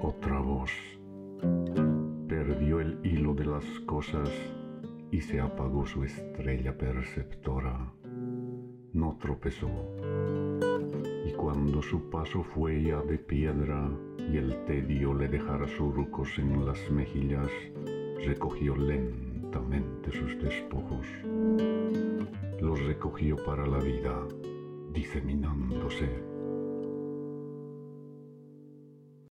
Otra voz perdió el hilo de las cosas y se apagó su estrella perceptora. No tropezó. Y cuando su paso fue ya de piedra y el tedio le dejara surcos en las mejillas, recogió lentamente sus despojos. Los recogió para la vida, diseminándose